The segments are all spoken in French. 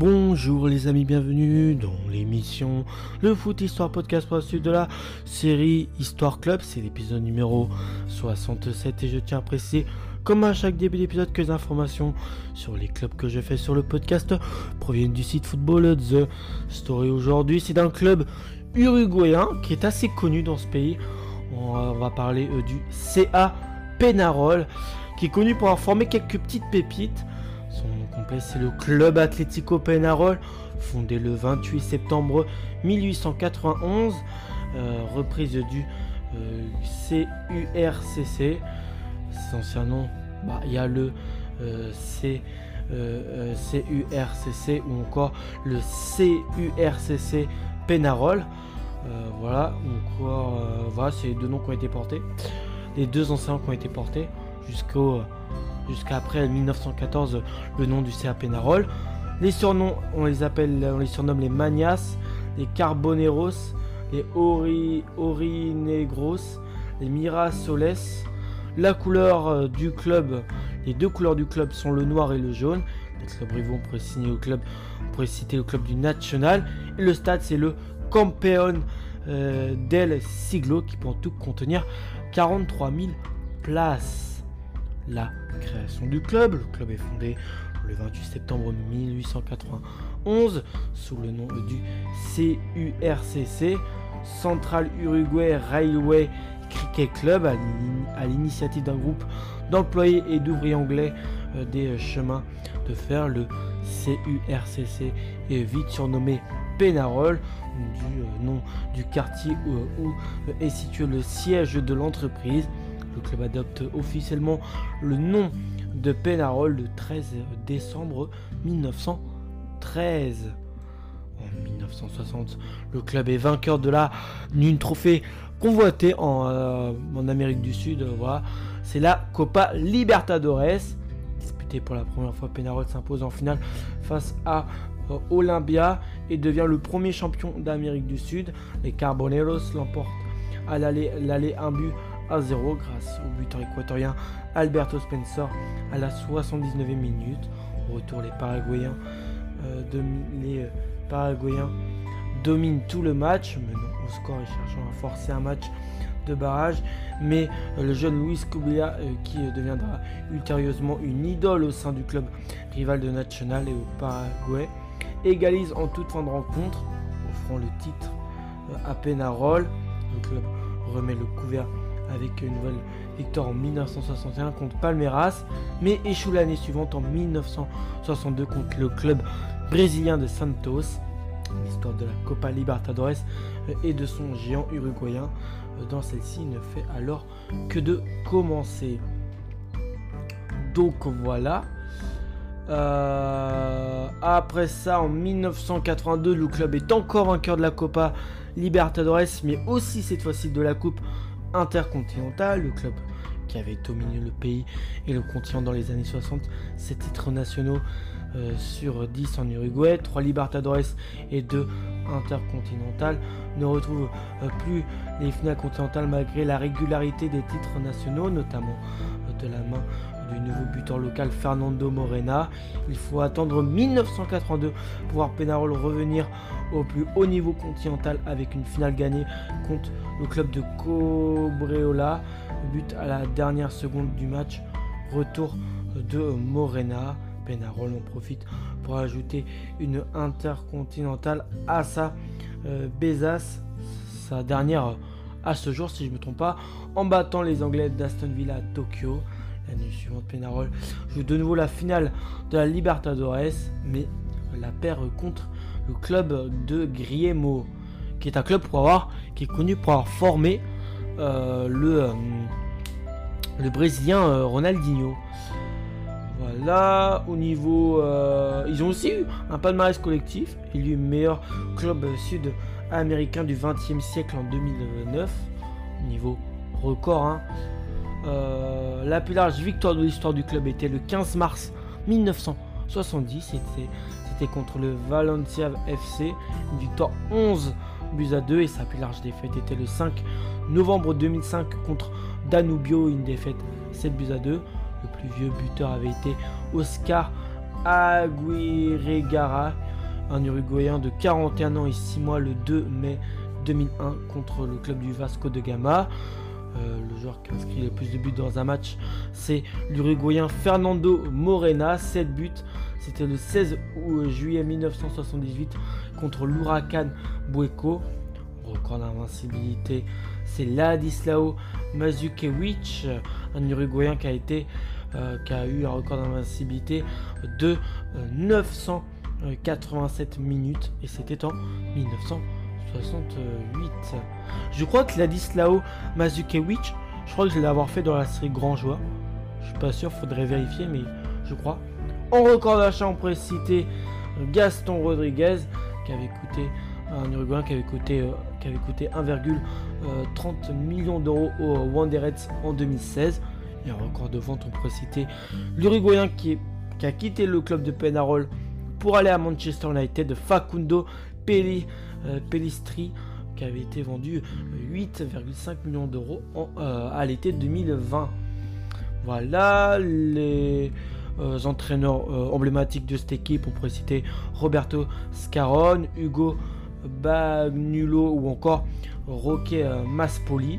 Bonjour les amis, bienvenue dans l'émission Le Foot Histoire Podcast pour la suite de la série Histoire Club. C'est l'épisode numéro 67 et je tiens à préciser, comme à chaque début d'épisode, que les informations sur les clubs que je fais sur le podcast proviennent du site Football The Story. Aujourd'hui, c'est d'un club uruguayen qui est assez connu dans ce pays. On va parler euh, du CA Penarol qui est connu pour avoir formé quelques petites pépites complet, c'est le Club Atlético Penarol, fondé le 28 septembre 1891, euh, reprise du CURCC. Euh, Son ancien nom, bah, il y a le euh, C, CURCC ou encore le CURCC Penarol. voilà, encore, voilà, c'est les deux noms qui ont été portés. Les deux anciens qui ont été portés jusqu'au jusqu'à après 1914 le nom du CA Penarol. Les surnoms, on les appelle, on les surnomme les Manias, les Carboneros, les Ori, Orinegros, les Mirasoles. La couleur euh, du club, les deux couleurs du club sont le noir et le jaune. Les clubs rivaux, on pourrait signer au club, citer le club du National. Et le stade, c'est le Campeón euh, del Siglo qui peut en tout contenir 43 000 places la création du club. Le club est fondé le 28 septembre 1891 sous le nom du CURCC, Central Uruguay Railway Cricket Club, à l'initiative d'un groupe d'employés et d'ouvriers anglais euh, des chemins de fer. Le CURCC est vite surnommé Penarol, du euh, nom du quartier où est situé le siège de l'entreprise. Le club adopte officiellement le nom de Penarol le 13 décembre 1913. En 1960, le club est vainqueur de la d'une trophée convoitée en, euh, Amérique du Sud. Voilà. C'est la Copa Libertadores. Disputée pour la première fois, Penarol s'impose en finale face à euh, Olympia et devient le premier champion d'Amérique du Sud. Les Carboneros l'emportent à l'aller un but à 0 grâce au buteur équatorien Alberto Spencer à la 79e minute. Au retour, les Paraguayens, euh, les euh, Paraguayens dominent tout le match, menant au score et cherchant à forcer un match de barrage. Mais euh, le jeune Luis Cubilla, qui deviendra ultérieurement une idole au sein du club rival de National et au Paraguay, égalise en toute fin de rencontre, offrant le titre à Penarol. Le club remet le couvert avec une nouvelle victoire en 1961 contre Palmeiras, mais échoue l'année suivante en 1962 contre le club brésilien de Santos. L'histoire de la Copa Libertadores euh, et de son géant uruguayen euh, dans celle-ci ne fait alors que de commencer. Donc voilà. Euh, après ça, en 1982, le club est encore vainqueur de la Copa Libertadores, mais aussi cette fois-ci de la Coupe intercontinental, le club qui avait dominé le pays et le continent dans les années 60, 7 titres nationaux euh, sur 10 en Uruguay, 3 Libertadores et 2 intercontinentales, ne retrouvent euh, plus les finales continentales malgré la régularité des titres nationaux, notamment euh, de la main du nouveau buteur local Fernando Morena. Il faut attendre 1982 pour voir Penarol revenir au plus haut niveau continental avec une finale gagnée contre le club de Cobreola. But à la dernière seconde du match. Retour de Morena. Penarol en profite pour ajouter une intercontinentale à sa euh, sa dernière à ce jour si je ne me trompe pas, en battant les Anglais d'Aston Villa à Tokyo. L'année suivante, Penarol joue de nouveau la finale de la Libertadores, mais la perd contre le club de Griemo, qui est un club pour avoir, qui est connu pour avoir formé euh, le, euh, le Brésilien euh, Ronaldinho. Voilà, au niveau. ils ont aussi eu un palmarès collectif, élu meilleur club sud-américain du 20e siècle en 2009. Au niveau record, hein. La plus large victoire de l'histoire du club était le 15 mars 1970. C'était contre le Valencia FC, une victoire 11 buts à 2 et sa plus large défaite était le 5 novembre 2005 contre Danubio, une défaite 7 buts à 2. Le plus vieux buteur avait été Oscar Aguirre un Uruguayen de 41 ans et 6 mois le 2 mai 2001 contre le club du Vasco de Gama. Euh, le joueur qui inscrit le plus de buts dans un match, c'est l'Uruguayen Fernando Morena, 7 buts. C'était le 16 juillet 1978 contre l'Huracan Bueco. Record d'invincibilité, c'est Ladislao Mazukewicz, un Uruguayen qui a été euh, qui a eu un record d'invincibilité de 987 euh, minutes et c'était en 1968. Je crois que Ladislao Mazukewicz, je crois que je l'ai avoir fait dans la série Grand Joueur. Je suis pas sûr, faudrait vérifier, mais je crois. En record d'achat, on pourrait citer Gaston Rodriguez qui avait coûté un Uruguayen qui avait coûté, euh, coûté 1,30 millions d'euros au Wanderers en 2016. Et un record de vente, on pourrait citer l'Uruguayen qui, qui, a quitté le club de Penarol pour aller à Manchester United, Facundo Pelli, euh, Pellistri, qui avait été vendu 8,5 millions d'euros euh, à l'été 2020. Voilà les euh, entraîneurs emblématiques de cette équipe. On pourrait citer Roberto Scarone, Hugo Bagnulo ou encore Roque Maspoli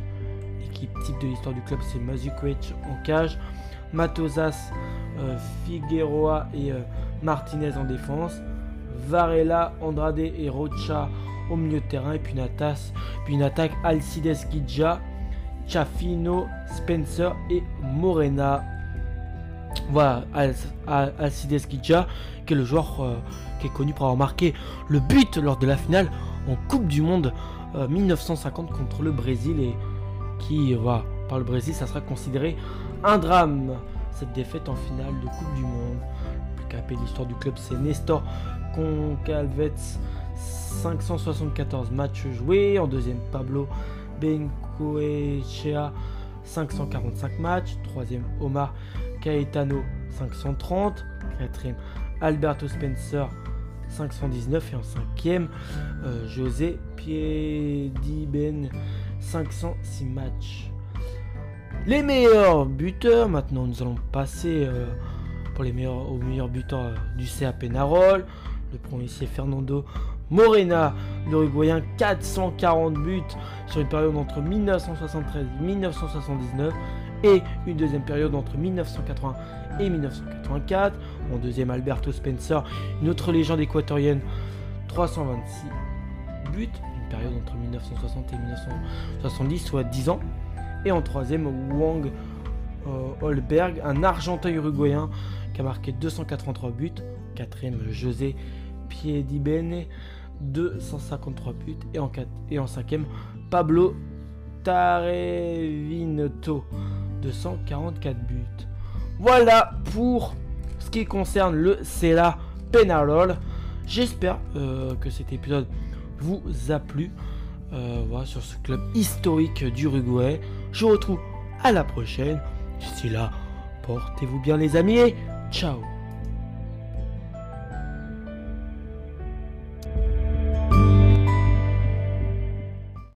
type de l'histoire du club, c'est Mazukowicz en cage, Matosas, Figueroa et Martinez en défense, Varela, Andrade et Rocha au milieu de terrain, et puis une, puis une attaque Alcides Gidja, Chafino, Spencer et Morena. Voilà, Alcides Gidja, qui est le joueur euh, qui est connu pour avoir marqué le but lors de la finale en Coupe du Monde 1950 contre le Brésil et qui va par le Brésil, ça sera considéré un drame. Cette défaite en finale de Coupe du Monde. L'histoire du club, c'est Nestor Concalvets. 574 matchs joués. En deuxième, Pablo Bencoechea. 545 matchs. Troisième, Omar Caetano. 530. Quatrième, Alberto Spencer. 519 et en cinquième euh, José Piediben 506 matchs. Les meilleurs buteurs, maintenant nous allons passer euh, les meilleurs, aux meilleurs buteurs euh, du CA Penarol. Le premier c'est Fernando Morena, l'Uruguayen, 440 buts sur une période entre 1973 et 1979 et une deuxième période entre 1980 et 1984. En deuxième, Alberto Spencer, une autre légende équatorienne, 326 buts période entre 1960 et 1970, soit 10 ans. Et en troisième, Wang Holberg, un Argentin uruguayen qui a marqué 283 buts. Quatrième, José Piedibene, 253 buts. Et en, en cinquième, Pablo Tarevinto, 244 buts. Voilà pour ce qui concerne le CELA Penarol. J'espère euh, que cet épisode vous a plu euh, voilà, sur ce club historique d'Uruguay. Je vous retrouve à la prochaine. D'ici là, portez-vous bien les amis et ciao